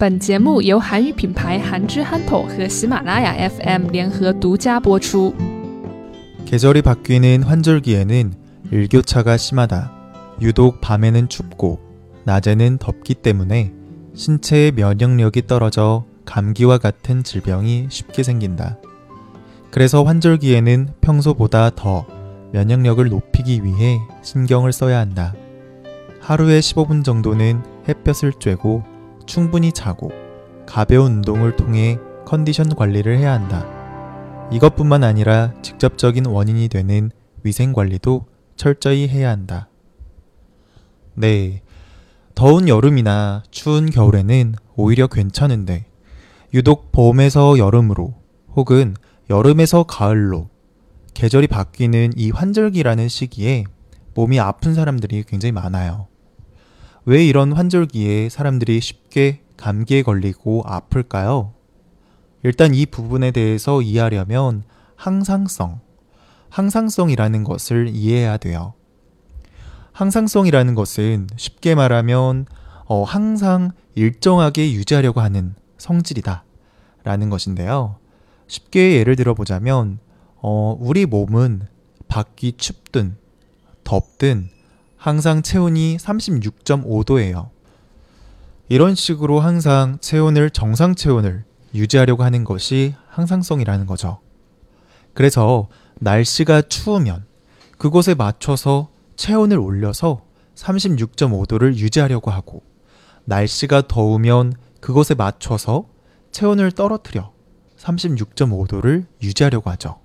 本节目由韩语品牌韩之憨头和喜马拉雅 FM 联合独家播出。 계절이 바뀌는 환절기에는 일교차가 심하다. 유독 밤에는 춥고 낮에는 덥기 때문에 신체의 면역력이 떨어져 감기와 같은 질병이 쉽게 생긴다. 그래서 환절기에는 평소보다 더 면역력을 높이기 위해 신경을 써야 한다. 하루에 15분 정도는 햇볕을 쬐고 충분히 자고 가벼운 운동을 통해 컨디션 관리를 해야 한다. 이것뿐만 아니라 직접적인 원인이 되는 위생 관리도 철저히 해야 한다. 네. 더운 여름이나 추운 겨울에는 오히려 괜찮은데, 유독 봄에서 여름으로 혹은 여름에서 가을로 계절이 바뀌는 이 환절기라는 시기에 몸이 아픈 사람들이 굉장히 많아요. 왜 이런 환절기에 사람들이 쉽게 감기에 걸리고 아플까요? 일단 이 부분에 대해서 이해하려면 항상성, 항상성이라는 것을 이해해야 돼요. 항상성이라는 것은 쉽게 말하면 어, 항상 일정하게 유지하려고 하는 성질이다. 라는 것인데요. 쉽게 예를 들어 보자면, 어, 우리 몸은 밖이 춥든 덥든 항상 체온이 36.5도예요. 이런 식으로 항상 체온을 정상 체온을 유지하려고 하는 것이 항상성이라는 거죠. 그래서 날씨가 추우면 그곳에 맞춰서 체온을 올려서 36.5도를 유지하려고 하고 날씨가 더우면 그곳에 맞춰서 체온을 떨어뜨려 36.5도를 유지하려고 하죠.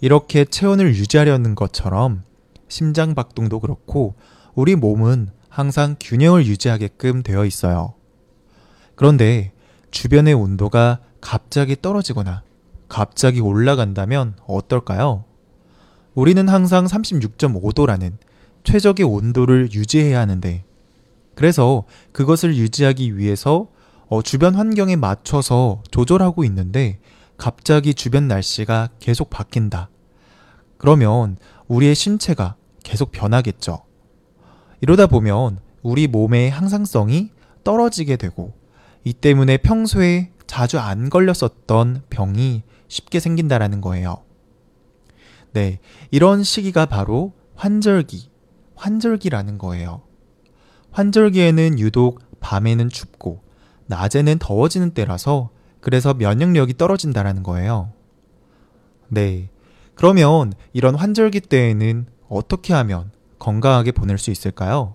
이렇게 체온을 유지하려는 것처럼 심장 박동도 그렇고 우리 몸은 항상 균형을 유지하게끔 되어 있어요. 그런데 주변의 온도가 갑자기 떨어지거나 갑자기 올라간다면 어떨까요? 우리는 항상 36.5도라는 최적의 온도를 유지해야 하는데, 그래서 그것을 유지하기 위해서 어, 주변 환경에 맞춰서 조절하고 있는데, 갑자기 주변 날씨가 계속 바뀐다. 그러면 우리의 신체가 계속 변하겠죠. 이러다 보면 우리 몸의 항상성이 떨어지게 되고, 이 때문에 평소에 자주 안 걸렸었던 병이 쉽게 생긴다라는 거예요. 네, 이런 시기가 바로 환절기, 환절기라는 거예요. 환절기에는 유독 밤에는 춥고 낮에는 더워지는 때라서 그래서 면역력이 떨어진다라는 거예요. 네. 그러면 이런 환절기 때에는 어떻게 하면 건강하게 보낼 수 있을까요?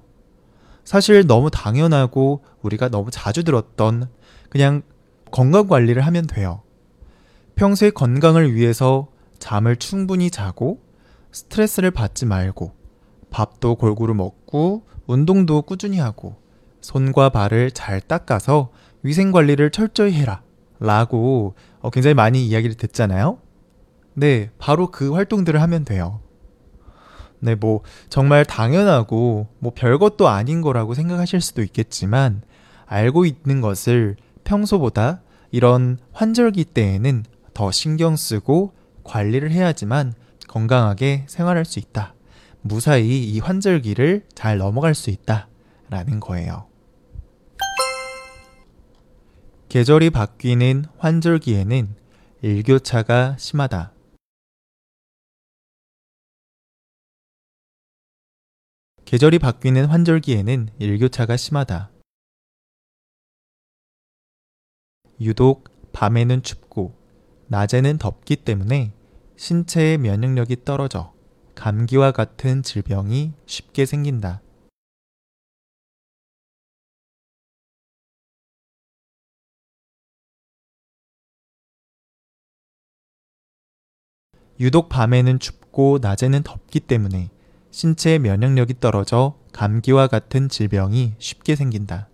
사실 너무 당연하고 우리가 너무 자주 들었던 그냥 건강 관리를 하면 돼요. 평소에 건강을 위해서 잠을 충분히 자고 스트레스를 받지 말고 밥도 골고루 먹고 운동도 꾸준히 하고 손과 발을 잘 닦아서 위생 관리를 철저히 해라. 라고 어, 굉장히 많이 이야기를 듣잖아요. 네, 바로 그 활동들을 하면 돼요. 네, 뭐, 정말 당연하고, 뭐, 별것도 아닌 거라고 생각하실 수도 있겠지만, 알고 있는 것을 평소보다 이런 환절기 때에는 더 신경 쓰고 관리를 해야지만 건강하게 생활할 수 있다. 무사히 이 환절기를 잘 넘어갈 수 있다. 라는 거예요. 계절이 바뀌는 환절기에는 일교차가 심하다. 계절이 바뀌는 환절기에는 일교차가 심하다. 유독 밤에는 춥고 낮에는 덥기 때문에 신체의 면역력이 떨어져 감기와 같은 질병이 쉽게 생긴다. 유독 밤에는 춥고 낮에는 덥기 때문에 신체의 면역력이 떨어져 감기와 같은 질병이 쉽게 생긴다.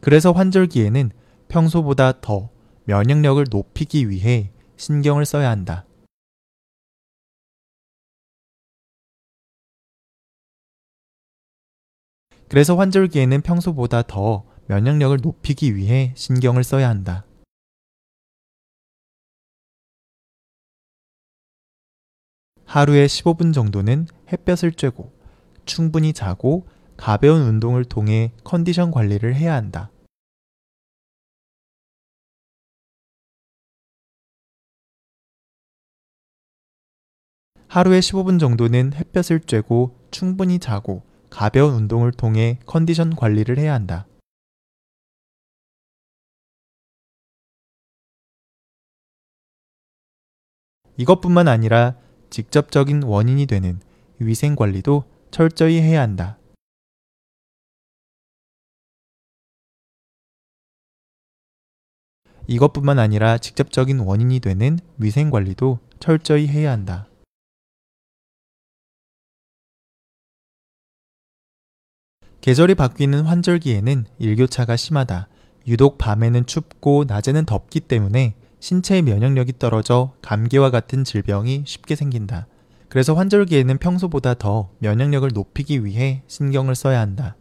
그래서 환절기에는 평소보다 더 면역력을 높이기 위해 신경을 써야 한다. 그래서 환절기에는 평소보다 더 면역력을 높이기 위해 신경을 써야 한다. 하루에 15분 정도는 햇볕을 쬐고 충분히 자고 가벼운 운동을 통해 컨디션 관리를 해야 한다. 하루에 15분 정도는 햇볕을 쬐고 충분히 자고 가벼운 운동을 통해 컨디션 관리를 해야 한다. 이것뿐만 아니라 직접적인 원인이 되는 위생 관리도 철저히 해야 한다. 이것뿐만 아니라 직접적인 원인이 되는 위생 관리도 철저히 해야 한다. 계절이 바뀌는 환절기에는 일교차가 심하다. 유독 밤에는 춥고 낮에는 덥기 때문에 신체의 면역력이 떨어져 감기와 같은 질병이 쉽게 생긴다. 그래서 환절기에는 평소보다 더 면역력을 높이기 위해 신경을 써야 한다.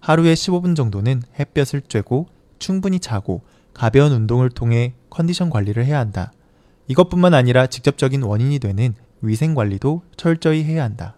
하루에 15분 정도는 햇볕을 쬐고 충분히 자고 가벼운 운동을 통해 컨디션 관리를 해야 한다. 이것뿐만 아니라 직접적인 원인이 되는 위생 관리도 철저히 해야 한다.